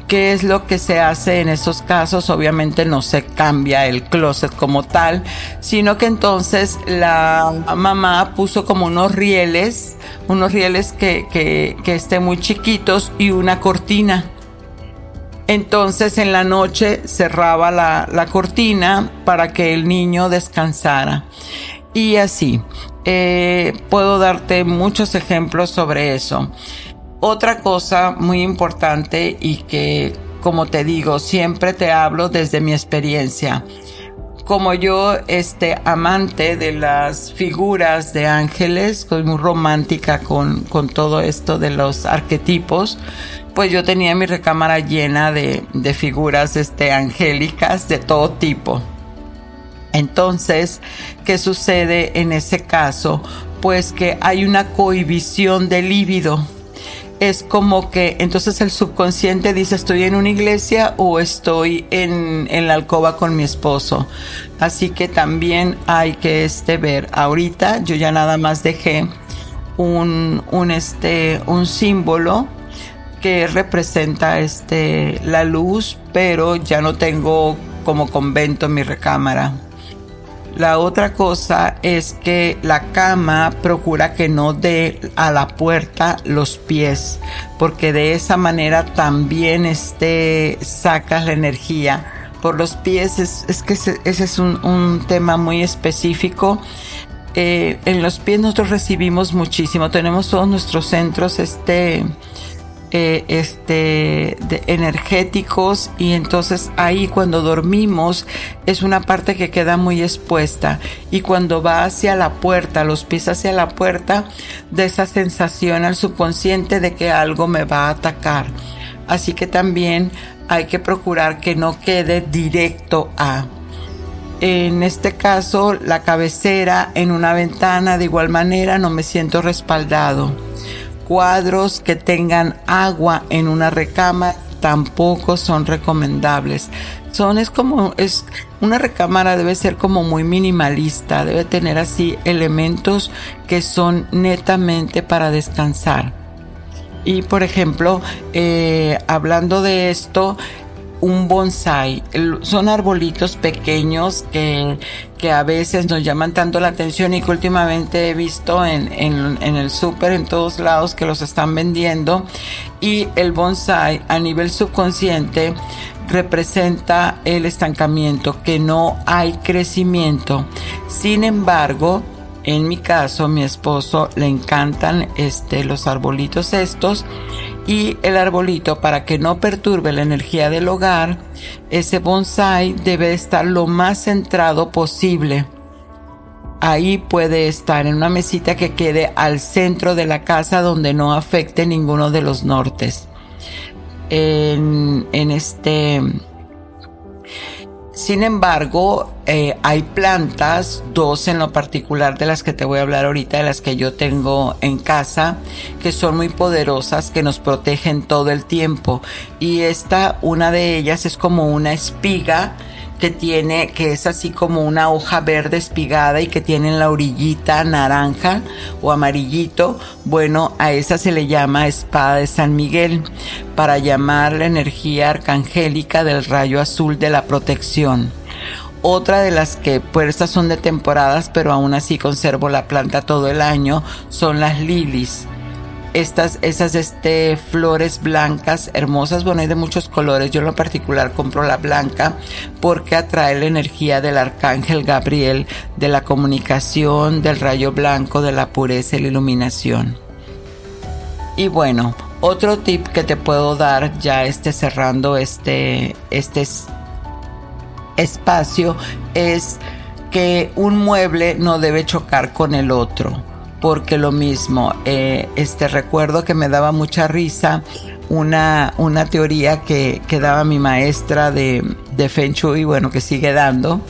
¿Qué es lo que se hace en esos casos? Obviamente no se cambia el closet como tal, sino que entonces la mamá puso como unos rieles, unos rieles que, que, que estén muy chiquitos y una cortina entonces en la noche cerraba la, la cortina para que el niño descansara. Y así, eh, puedo darte muchos ejemplos sobre eso. Otra cosa muy importante y que, como te digo, siempre te hablo desde mi experiencia. Como yo, este amante de las figuras de ángeles, soy muy romántica con, con todo esto de los arquetipos, pues yo tenía mi recámara llena de, de figuras este, angélicas de todo tipo. Entonces, ¿qué sucede en ese caso? Pues que hay una cohibición del líbido. Es como que entonces el subconsciente dice estoy en una iglesia o estoy en, en la alcoba con mi esposo. Así que también hay que este, ver. Ahorita yo ya nada más dejé un, un, este, un símbolo que representa este la luz, pero ya no tengo como convento en mi recámara. La otra cosa es que la cama procura que no dé a la puerta los pies, porque de esa manera también este sacas la energía por los pies, es, que ese, es un, tema muy específico. Eh, en los pies nosotros recibimos muchísimo, tenemos todos nuestros centros, este, eh, este, energéticos y entonces ahí cuando dormimos es una parte que queda muy expuesta y cuando va hacia la puerta, los pies hacia la puerta, de esa sensación al subconsciente de que algo me va a atacar. Así que también hay que procurar que no quede directo a. En este caso, la cabecera en una ventana de igual manera no me siento respaldado cuadros que tengan agua en una recámara tampoco son recomendables. Son es como es una recámara debe ser como muy minimalista, debe tener así elementos que son netamente para descansar. Y por ejemplo, eh, hablando de esto, un bonsai. Son arbolitos pequeños que, que, a veces nos llaman tanto la atención y que últimamente he visto en, en, en el súper en todos lados que los están vendiendo. Y el bonsai a nivel subconsciente representa el estancamiento, que no hay crecimiento. Sin embargo, en mi caso, mi esposo le encantan este, los arbolitos estos y el arbolito para que no perturbe la energía del hogar, ese bonsai debe estar lo más centrado posible. Ahí puede estar en una mesita que quede al centro de la casa donde no afecte ninguno de los nortes. En, en este sin embargo, eh, hay plantas, dos en lo particular de las que te voy a hablar ahorita, de las que yo tengo en casa, que son muy poderosas, que nos protegen todo el tiempo. Y esta, una de ellas es como una espiga que tiene, que es así como una hoja verde espigada y que tiene en la orillita naranja o amarillito, bueno, a esa se le llama espada de San Miguel para llamar la energía arcangélica del rayo azul de la protección. Otra de las que, pues estas son de temporadas, pero aún así conservo la planta todo el año, son las lilies estas, esas este, flores blancas hermosas, bueno, hay de muchos colores. Yo en lo particular compro la blanca porque atrae la energía del arcángel Gabriel, de la comunicación, del rayo blanco, de la pureza y la iluminación. Y bueno, otro tip que te puedo dar ya este cerrando este, este espacio es que un mueble no debe chocar con el otro porque lo mismo, eh, este recuerdo que me daba mucha risa una, una teoría que, que daba mi maestra de, de Feng Shui, bueno, que sigue dando,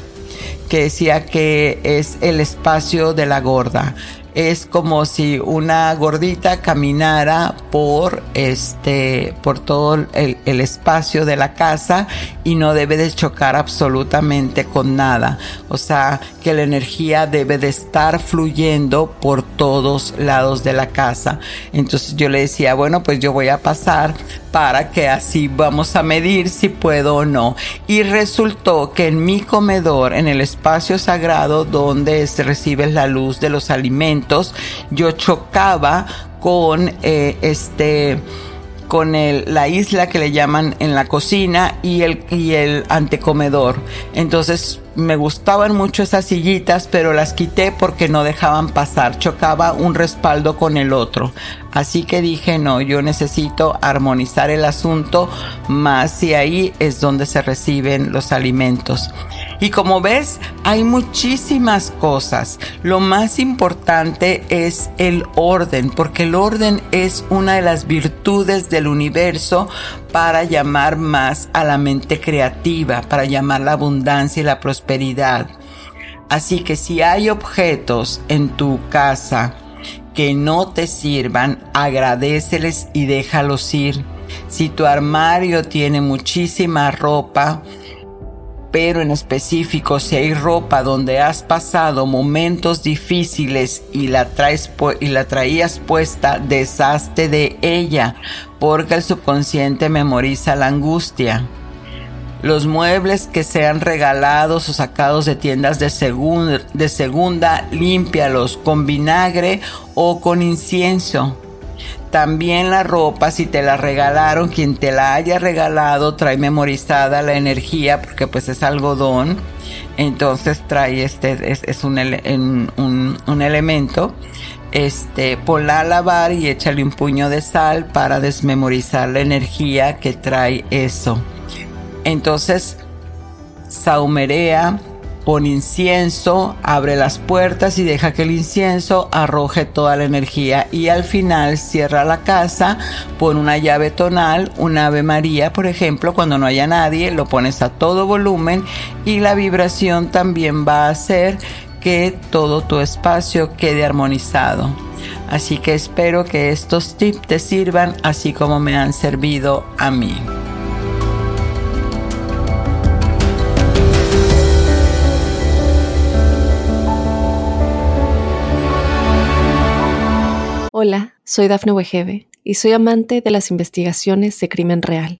que decía que es el espacio de la gorda es como si una gordita caminara por este por todo el, el, espacio de la casa y no debe de chocar absolutamente con nada. O sea que la energía debe de estar fluyendo por todos lados de la casa. Entonces yo le decía bueno pues yo voy a pasar para que así vamos a medir si puedo o no. Y resultó que en mi comedor, en el espacio sagrado donde se recibe la luz de los alimentos, yo chocaba con eh, este con el, la isla que le llaman en la cocina y el, y el antecomedor. Entonces me gustaban mucho esas sillitas, pero las quité porque no dejaban pasar, chocaba un respaldo con el otro. Así que dije, no, yo necesito armonizar el asunto más si ahí es donde se reciben los alimentos. Y como ves, hay muchísimas cosas. Lo más importante es el orden, porque el orden es una de las virtudes del universo para llamar más a la mente creativa, para llamar la abundancia y la prosperidad. Así que si hay objetos en tu casa que no te sirvan, agradeceles y déjalos ir. Si tu armario tiene muchísima ropa, pero en específico si hay ropa donde has pasado momentos difíciles y la traes y la traías puesta, deshazte de ella, porque el subconsciente memoriza la angustia. Los muebles que sean regalados o sacados de tiendas de, segunda, de segunda, límpialos con vinagre o con incienso. También la ropa, si te la regalaron, quien te la haya regalado, trae memorizada la energía, porque pues es algodón. Entonces trae este, es, un, un, elemento. Este, ponla a lavar y échale un puño de sal para desmemorizar la energía que trae eso. Entonces, saumerea pon incienso, abre las puertas y deja que el incienso arroje toda la energía y al final cierra la casa, pon una llave tonal, un ave María, por ejemplo, cuando no haya nadie, lo pones a todo volumen y la vibración también va a hacer que todo tu espacio quede armonizado. Así que espero que estos tips te sirvan así como me han servido a mí. Hola, soy Dafne Wegebe y soy amante de las investigaciones de crimen real.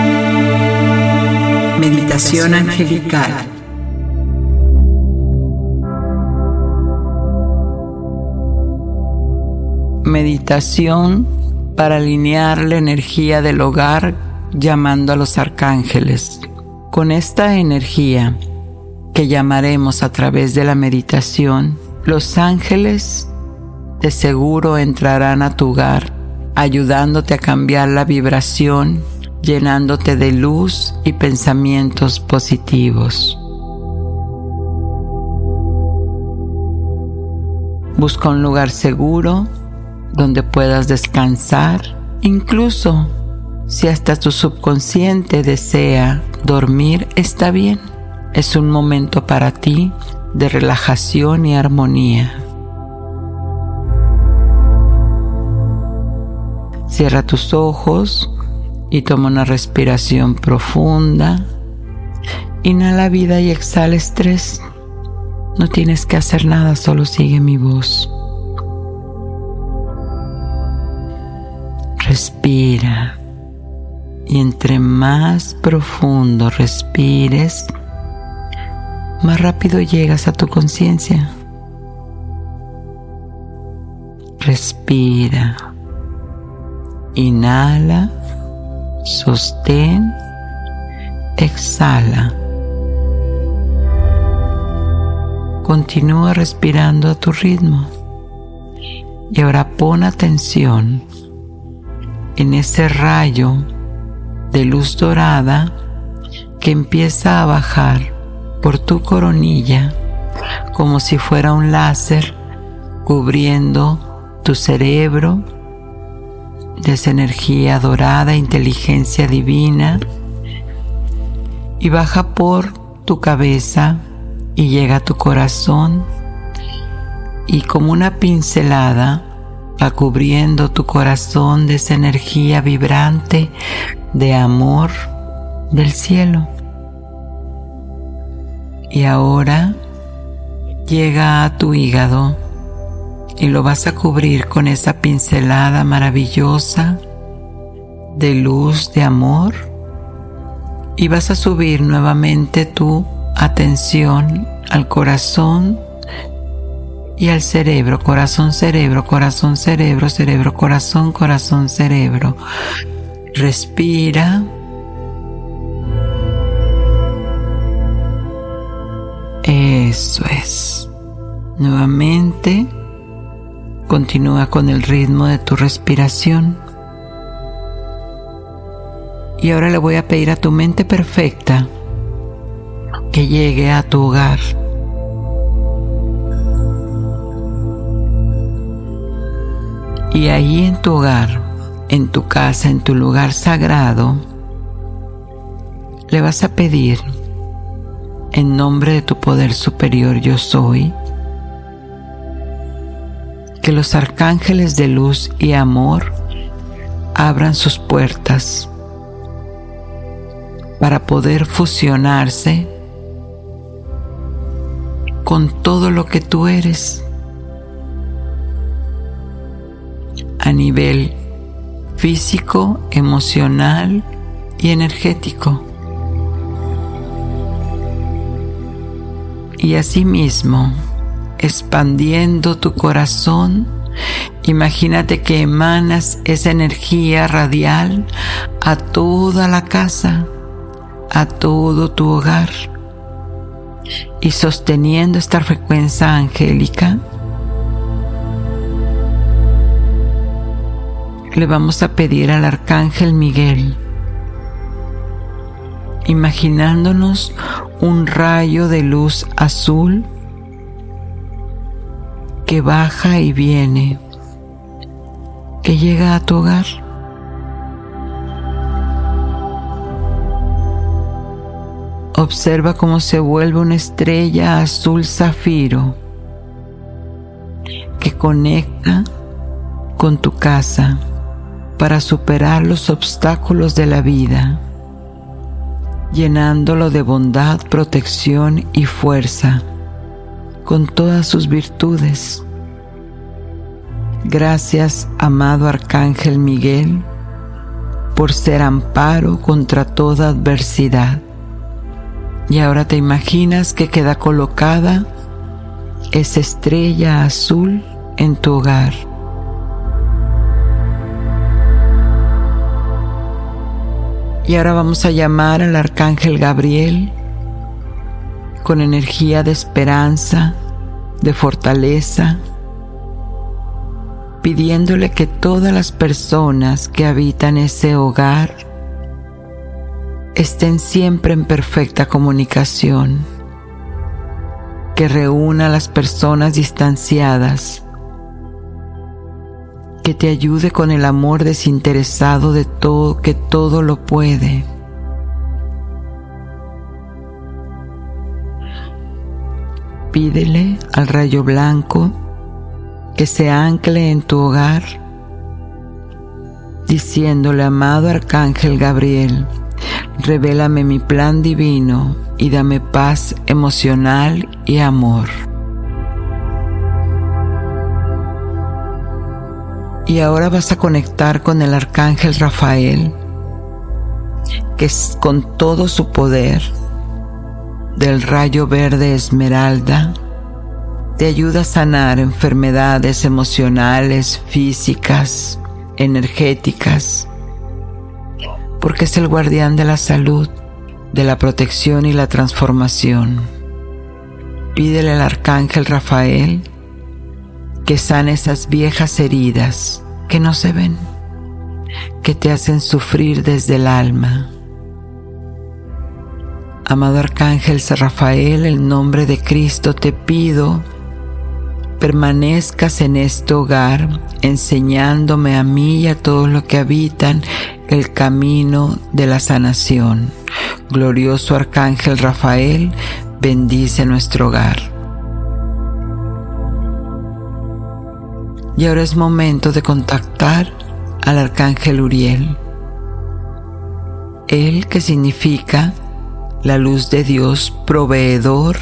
Meditación angelical. Meditación para alinear la energía del hogar llamando a los arcángeles. Con esta energía que llamaremos a través de la meditación, los ángeles de seguro entrarán a tu hogar, ayudándote a cambiar la vibración, llenándote de luz y pensamientos positivos. Busca un lugar seguro donde puedas descansar, incluso si hasta tu subconsciente desea dormir, está bien. Es un momento para ti de relajación y armonía. Cierra tus ojos y toma una respiración profunda. Inhala vida y exhala estrés. No tienes que hacer nada, solo sigue mi voz. Respira. Y entre más profundo respires, más rápido llegas a tu conciencia. Respira. Inhala, sostén, exhala. Continúa respirando a tu ritmo. Y ahora pon atención en ese rayo de luz dorada que empieza a bajar por tu coronilla como si fuera un láser cubriendo tu cerebro, de esa energía dorada, inteligencia divina, y baja por tu cabeza y llega a tu corazón y como una pincelada va cubriendo tu corazón de esa energía vibrante de amor del cielo. Y ahora llega a tu hígado y lo vas a cubrir con esa pincelada maravillosa de luz, de amor y vas a subir nuevamente tu atención al corazón y al cerebro, corazón, cerebro, corazón, cerebro, cerebro, corazón, corazón, cerebro. Respira. Eso es. Nuevamente Continúa con el ritmo de tu respiración. Y ahora le voy a pedir a tu mente perfecta que llegue a tu hogar. Y ahí en tu hogar, en tu casa, en tu lugar sagrado, le vas a pedir en nombre de tu poder superior yo soy, que los arcángeles de luz y amor abran sus puertas para poder fusionarse con todo lo que tú eres a nivel físico, emocional y energético. Y asimismo, expandiendo tu corazón, imagínate que emanas esa energía radial a toda la casa, a todo tu hogar. Y sosteniendo esta frecuencia angélica, le vamos a pedir al arcángel Miguel, imaginándonos un rayo de luz azul que baja y viene, que llega a tu hogar. Observa cómo se vuelve una estrella azul zafiro que conecta con tu casa para superar los obstáculos de la vida, llenándolo de bondad, protección y fuerza con todas sus virtudes. Gracias, amado Arcángel Miguel, por ser amparo contra toda adversidad. Y ahora te imaginas que queda colocada esa estrella azul en tu hogar. Y ahora vamos a llamar al arcángel Gabriel con energía de esperanza, de fortaleza, pidiéndole que todas las personas que habitan ese hogar estén siempre en perfecta comunicación, que reúna a las personas distanciadas que te ayude con el amor desinteresado de todo que todo lo puede. Pídele al rayo blanco que se ancle en tu hogar, diciéndole, amado Arcángel Gabriel, revélame mi plan divino y dame paz emocional y amor. Y ahora vas a conectar con el arcángel Rafael, que es con todo su poder del rayo verde esmeralda, te ayuda a sanar enfermedades emocionales, físicas, energéticas, porque es el guardián de la salud, de la protección y la transformación. Pídele al arcángel Rafael que sane esas viejas heridas que no se ven, que te hacen sufrir desde el alma. Amado Arcángel Rafael, el nombre de Cristo te pido, permanezcas en este hogar, enseñándome a mí y a todos los que habitan el camino de la sanación. Glorioso Arcángel Rafael, bendice nuestro hogar. Y ahora es momento de contactar al arcángel Uriel. Él que significa la luz de Dios, proveedor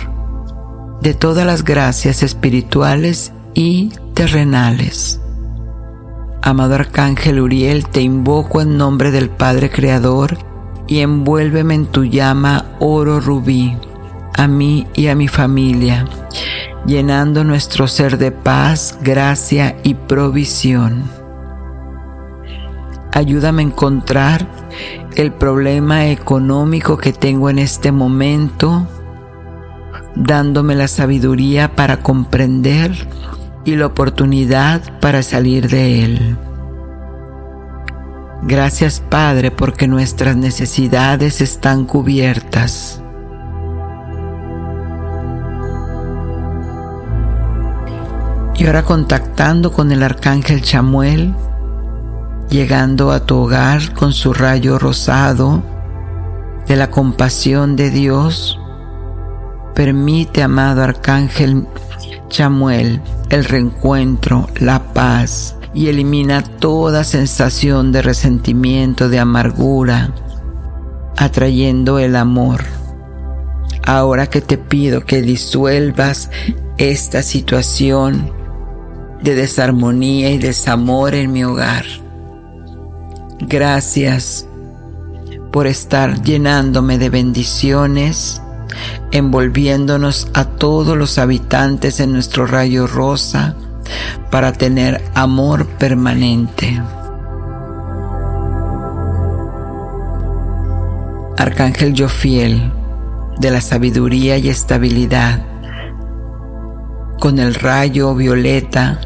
de todas las gracias espirituales y terrenales. Amado Arcángel Uriel, te invoco en nombre del Padre Creador y envuélveme en tu llama oro rubí, a mí y a mi familia llenando nuestro ser de paz, gracia y provisión. Ayúdame a encontrar el problema económico que tengo en este momento, dándome la sabiduría para comprender y la oportunidad para salir de él. Gracias Padre porque nuestras necesidades están cubiertas. Y ahora contactando con el arcángel Chamuel, llegando a tu hogar con su rayo rosado de la compasión de Dios, permite, amado arcángel Chamuel, el reencuentro, la paz y elimina toda sensación de resentimiento, de amargura, atrayendo el amor. Ahora que te pido que disuelvas esta situación de desarmonía y desamor en mi hogar. Gracias por estar llenándome de bendiciones, envolviéndonos a todos los habitantes en nuestro rayo rosa para tener amor permanente. Arcángel yo fiel de la sabiduría y estabilidad, con el rayo violeta,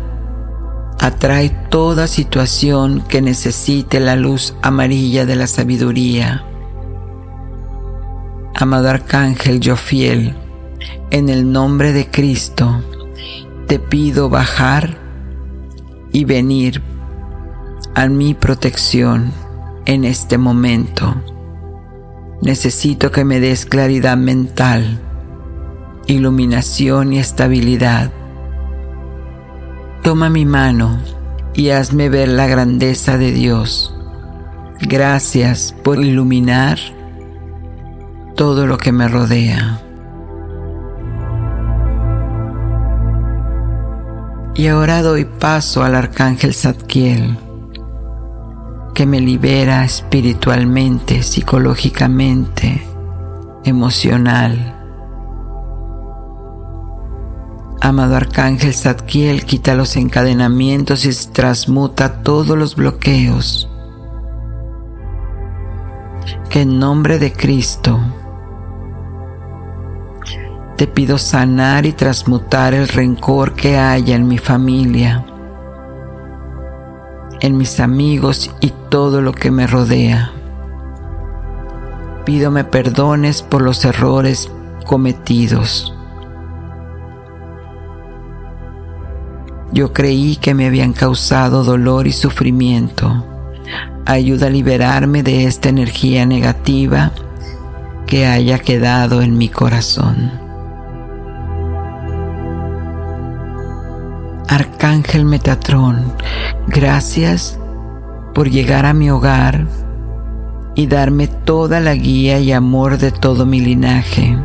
atrae toda situación que necesite la luz amarilla de la sabiduría. Amado Arcángel yo fiel, en el nombre de Cristo, te pido bajar y venir a mi protección en este momento. Necesito que me des claridad mental, iluminación y estabilidad. Toma mi mano y hazme ver la grandeza de Dios. Gracias por iluminar todo lo que me rodea. Y ahora doy paso al arcángel Zadkiel, que me libera espiritualmente, psicológicamente, emocional. Amado arcángel Zadkiel, quita los encadenamientos y transmuta todos los bloqueos. Que en nombre de Cristo, te pido sanar y transmutar el rencor que haya en mi familia, en mis amigos y todo lo que me rodea. Pido me perdones por los errores cometidos. Yo creí que me habían causado dolor y sufrimiento. Ayuda a liberarme de esta energía negativa que haya quedado en mi corazón. Arcángel Metatrón, gracias por llegar a mi hogar y darme toda la guía y amor de todo mi linaje.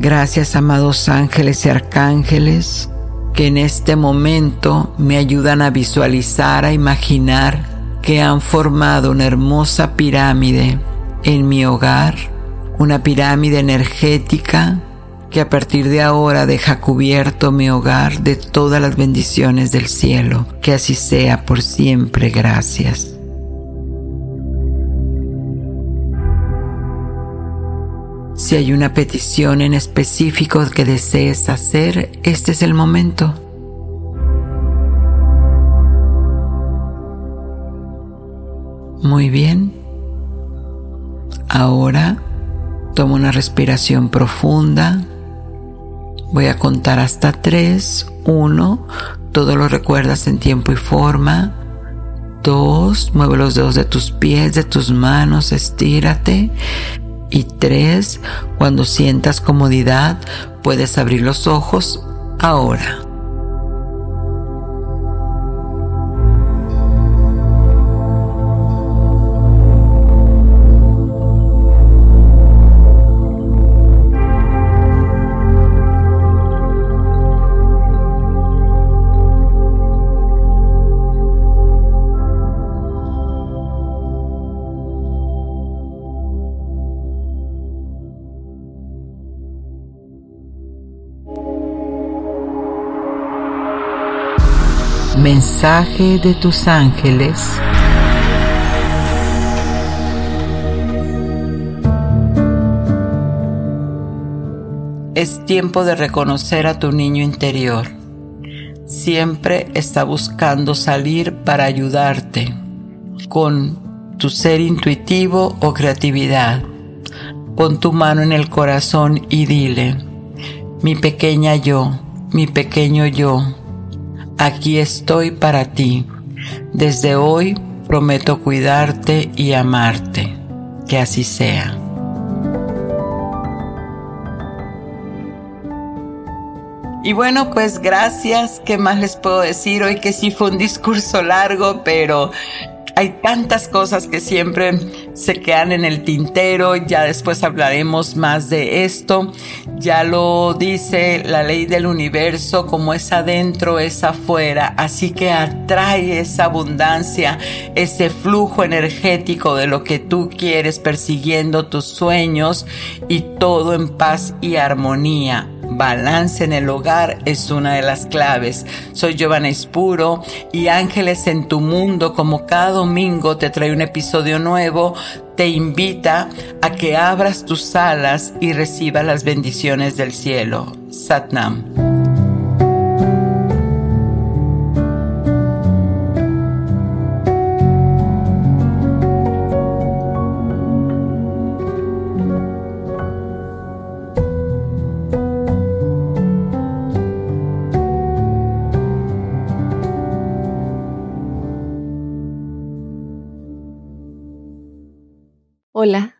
Gracias, amados ángeles y arcángeles, que en este momento me ayudan a visualizar, a imaginar que han formado una hermosa pirámide en mi hogar, una pirámide energética que a partir de ahora deja cubierto mi hogar de todas las bendiciones del cielo. Que así sea por siempre. Gracias. Si hay una petición en específico que desees hacer, este es el momento. Muy bien. Ahora toma una respiración profunda. Voy a contar hasta tres. Uno, todo lo recuerdas en tiempo y forma. Dos, mueve los dedos de tus pies, de tus manos, estírate. Y tres, cuando sientas comodidad, puedes abrir los ojos ahora. Mensaje de tus ángeles. Es tiempo de reconocer a tu niño interior. Siempre está buscando salir para ayudarte con tu ser intuitivo o creatividad. Pon tu mano en el corazón y dile, mi pequeña yo, mi pequeño yo, aquí estoy para ti. Desde hoy prometo cuidarte y amarte. Que así sea. Y bueno, pues gracias. ¿Qué más les puedo decir? Hoy que sí fue un discurso largo, pero hay tantas cosas que siempre se quedan en el tintero, ya después hablaremos más de esto. Ya lo dice la ley del universo, como es adentro, es afuera. Así que atrae esa abundancia, ese flujo energético de lo que tú quieres, persiguiendo tus sueños y todo en paz y armonía balance en el hogar es una de las claves. Soy Giovanna Espuro y Ángeles en tu mundo, como cada domingo te trae un episodio nuevo, te invita a que abras tus alas y reciba las bendiciones del cielo. Satnam.